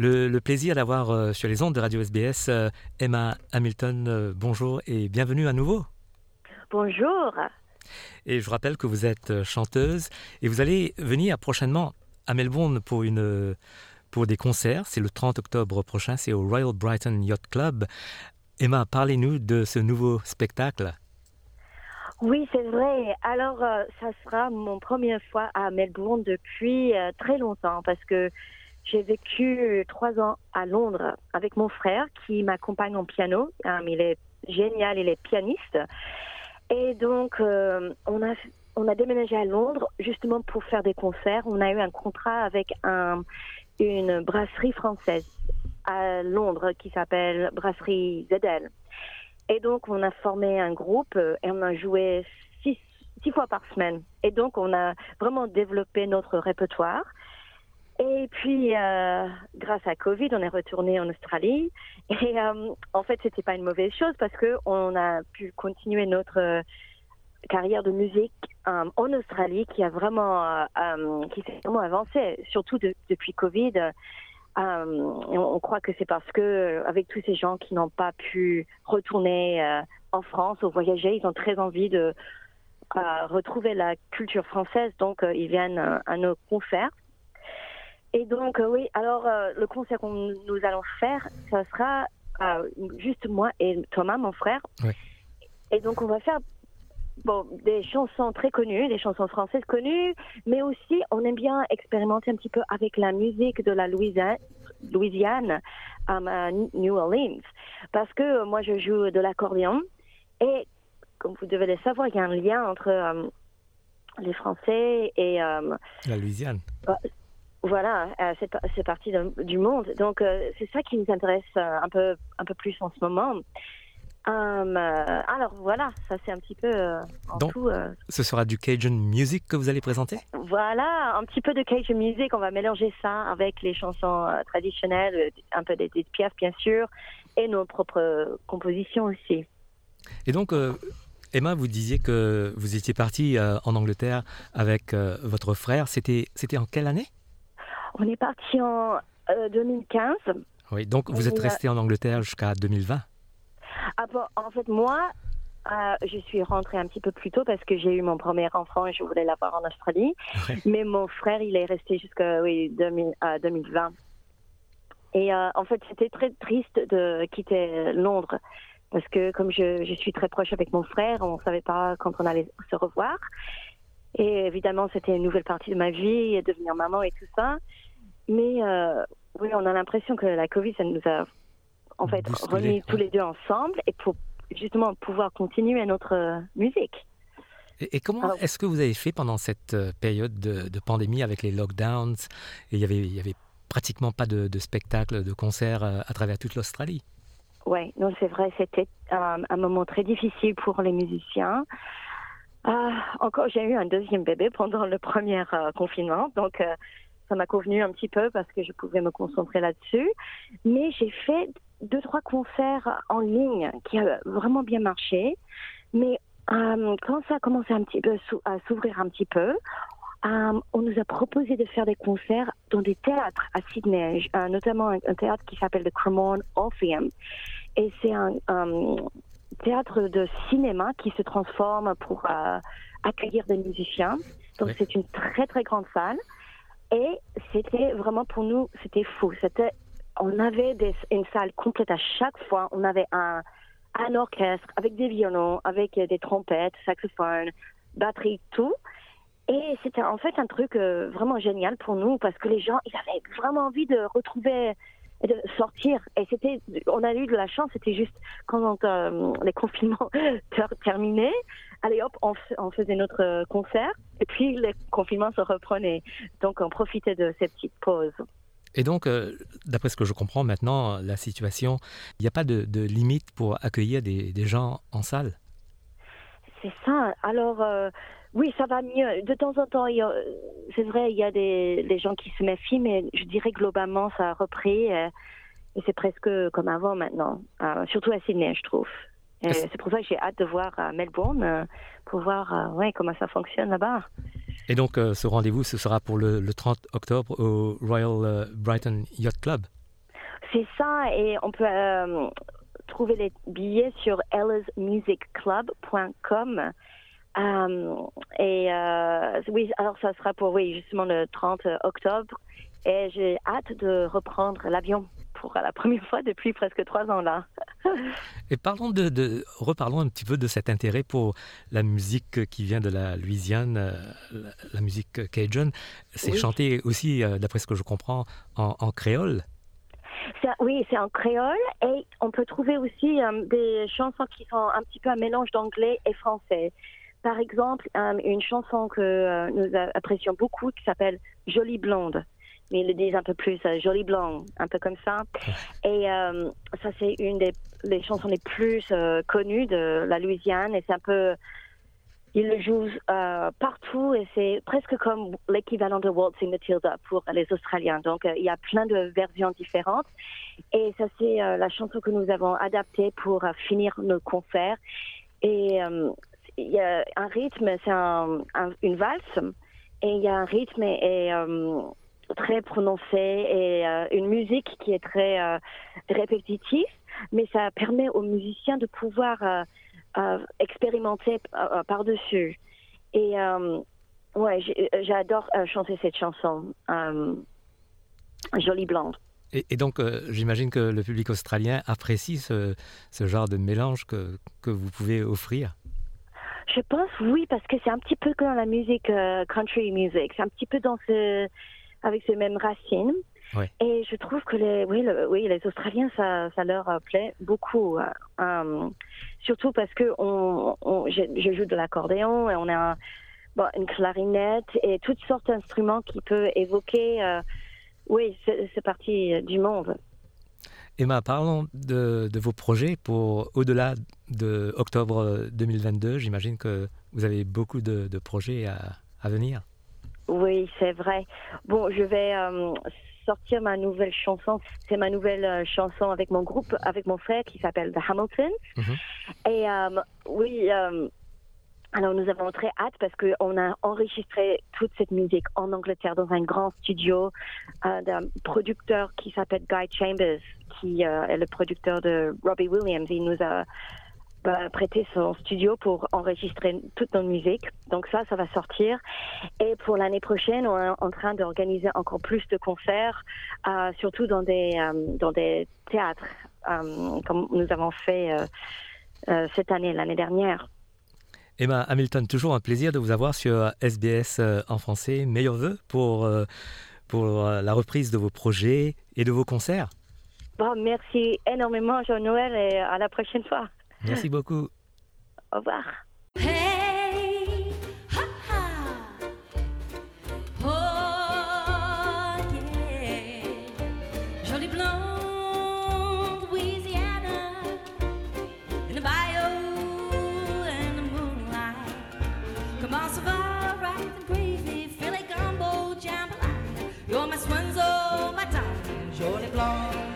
le, plaisir d'avoir sur les ondes de Radio SBS Emma Hamilton. bonjour et bienvenue à nouveau. Bonjour. Et je rappelle que vous êtes chanteuse et vous allez venir prochainement à Melbourne pour une pour des concerts. C'est le 30 octobre prochain, c'est au Royal Brighton Yacht Club. Emma, parlez-nous de ce nouveau spectacle. Oui, c'est vrai. Alors, euh, ça sera mon première fois à Melbourne depuis euh, très longtemps parce que j'ai vécu trois ans à Londres avec mon frère qui m'accompagne en piano. Um, il est génial, il est pianiste. Et donc, euh, on a déménagé à Londres justement pour faire des concerts. On a eu un contrat avec un, une brasserie française à Londres qui s'appelle Brasserie ZL. Et donc, on a formé un groupe euh, et on a joué six fois par semaine. Et donc, on a vraiment développé notre répertoire. Et puis, euh, grâce à Covid, on est retourné en Australie. Et euh, en fait, c'était pas une mauvaise chose parce que on a pu continuer notre carrière de musique en Australie qui a vraiment, qui s'est vraiment avancé, surtout depuis Covid. Euh, on, croit que c'est parce que avec tous ces gens qui n'ont pas pu retourner euh, en France ou voyager, ils ont très envie de euh, retrouver la culture française, donc ils viennent à nos concerts. Et donc oui, alors le concert que nous allons faire, ça sera juste moi et Thomas, mon frère. Et donc on va faire bon, des chansons très connues, des chansons françaises connues, mais aussi on aime bien expérimenter un petit peu avec la musique de la Louisiane, Louisiane à New Orleans, parce que euh, moi je joue de l'accordéon et comme vous devez le savoir, il y a un lien entre euh, les Français et euh, la Louisiane. Voilà, c'est partie du monde. Donc c'est ça qui nous intéresse un peu un peu plus en ce moment. Euh, alors voilà, ça c'est un petit peu euh, en Donc, tout. Euh, ce sera du Cajun Music que vous allez présenter? Voilà, un petit peu de Cajun Music. On va mélanger ça avec les chansons traditionnelles, un peu des, des pièces bien sûr, et nos propres compositions aussi. Et donc, Emma, vous disiez que vous étiez partie en Angleterre avec votre frère. C'était, c'était en quelle année? On est parti en 2015. Oui, donc vous êtes resté en Angleterre jusqu'à 2020 ah en fait, moi, euh, je suis rentrée un petit peu plus tôt parce que j'ai eu mon premier enfant et je voulais l'avoir en Australie. Mais mon frère, il est resté jusqu'à oui, 2020. Et euh, en fait, c'était très triste de quitter Londres parce que comme je, je suis très proche avec mon frère, on ne savait pas quand on allait se revoir. Et évidemment, c'était une nouvelle partie de ma vie, et devenir maman et tout ça. Mais euh, oui, on a l'impression que la Covid, ça nous a en fait, remis tous les deux ensemble et pour justement pouvoir continuer notre euh, musique. Et, comment est-ce que vous avez fait pendant cette euh, période de, pandémie avec les lockdowns? Et il y avait, il y avait pratiquement pas de, de spectacles, de concerts à travers toute l'Australie Oui, non, c'est vrai, c'était un moment très difficile pour les musiciens. Encore, j'ai eu un deuxième bébé pendant le premier confinement, donc ça m'a convenu un petit peu parce que je pouvais me concentrer là-dessus. Mais j'ai fait deux, trois concerts en ligne qui a vraiment bien marché. Mais euh, quand ça a commencé un petit peu à s'ouvrir un petit peu, euh, on nous a proposé de faire des concerts dans des théâtres à Sydney, euh, notamment un, théâtre qui s'appelle le Cremorne Orpheum. Et c'est un, théâtre de cinéma qui se transforme pour accueillir des musiciens. Donc c'est une très très grande salle. Et c'était vraiment pour nous, c'était fou. C'était on avait des, une salle complète à chaque fois. On avait un, un orchestre avec des violons, avec des trompettes, saxophones, batterie, tout. Et c'était en fait un truc euh, vraiment génial pour nous parce que les gens, ils avaient vraiment envie de retrouver, de sortir. Et c'était, on a eu de la chance, c'était juste quand euh, les confinements terminaient, allez hop, on, on, faisait notre concert et puis les confinements se reprenaient. Donc on profitait de ces petites pauses. Et donc, euh, d'après ce que je comprends maintenant, la situation, il n'y a pas de, limite pour accueillir des, gens en salle? C'est ça. Alors, euh, oui, ça va mieux. De temps en temps, c'est vrai, il y a des, gens qui se méfient, mais je dirais globalement, ça a repris. Euh, et c'est presque comme avant maintenant, surtout à Sydney, je trouve. C'est pour ça que j'ai hâte de voir à Melbourne pour voir ouais, comment ça fonctionne là-bas. Et donc, euh, ce rendez-vous, ce sera pour le, 30 octobre au Royal euh, Brighton Yacht Club. c'est ça, et on peut trouver les billets sur ellasmusicclub.com. et oui, alors ça sera pour oui justement le 30 octobre, et j'ai hâte de reprendre l'avion pour la première fois depuis presque trois ans là. Et parlons de, reparlons un petit peu de cet intérêt pour la musique qui vient de la Louisiane, euh, la, musique cajun. C'est chanté aussi, euh, d'après ce que je comprends, en, créole. oui, c'est en créole et on peut trouver aussi euh, des chansons qui sont un petit peu un mélange d'anglais et français. Par exemple, une chanson que nous apprécions beaucoup qui s'appelle Jolie Blonde mais ils le disent un peu plus euh, joli blanc, un peu comme ça. Et euh, ça, c'est une des les chansons les plus euh, connues de la Louisiane et c'est un peu. Ils le jouent partout et c'est presque comme l'équivalent de Waltzing Matilda pour les Australiens. Donc il y a plein de versions différentes et ça c'est la chanson que nous avons adaptée pour finir nos concerts. Et il y a un rythme, c'est un, une valse et il y a un rythme et, et très prononcé et euh, une musique qui est très euh, répétitive, mais ça permet aux musiciens de pouvoir euh, expérimenter par-dessus. Et ouais, j'adore chanter cette chanson, Jolie Blonde. Et, donc, j'imagine que le public australien apprécie ce, genre de mélange que vous pouvez offrir. Je pense oui, parce que c'est un petit peu comme la musique country music. C'est un petit peu dans ce, avec ces mêmes racines. Et je trouve que les, oui, oui, les Australiens, ça, ça leur plaît beaucoup. Euh, euh, surtout parce que on, je, joue de l'accordéon et on a bon, une clarinette et toutes sortes d'instruments qui peuvent évoquer, euh, oui, c'est partie du monde. Emma, parlons de, de vos projets pour au-delà de octobre 2022. J'imagine que vous avez beaucoup de, de projets à, à venir. Oui, c'est vrai. Bon, je vais euh, sortir ma nouvelle chanson. C'est ma nouvelle euh, chanson avec mon groupe, avec mon frère qui s'appelle The Hamilton. Mhm. Et euh, oui, alors nous avons très hâte parce qu'on a enregistré toute cette musique en Angleterre dans un grand studio d'un producteur qui s'appelle Guy Chambers, qui est le producteur de Robbie Williams. Il nous a prêter son studio pour enregistrer toute notre musique. Donc ça, ça va sortir. Et pour l'année prochaine, on est en train d'organiser encore plus de concerts, euh, surtout dans des, euh, dans des théâtres, euh, comme nous avons fait cette année, l'année dernière. Emma Hamilton, toujours un plaisir de vous avoir sur SBS en français. Meilleurs vœux pour, pour la reprise de vos projets et de vos concerts. Bon, merci énormément, Jean-Noël, et à la prochaine fois. Merci beaucoup. Au revoir. Hey, ha, ha. Oh, yeah. Jolie blonde Louisiana in the bayou and the moonlight. Comment ça va, right and gravy, filet gumbo, jambalaya. You're my swinzo, my darling, Jolie blonde.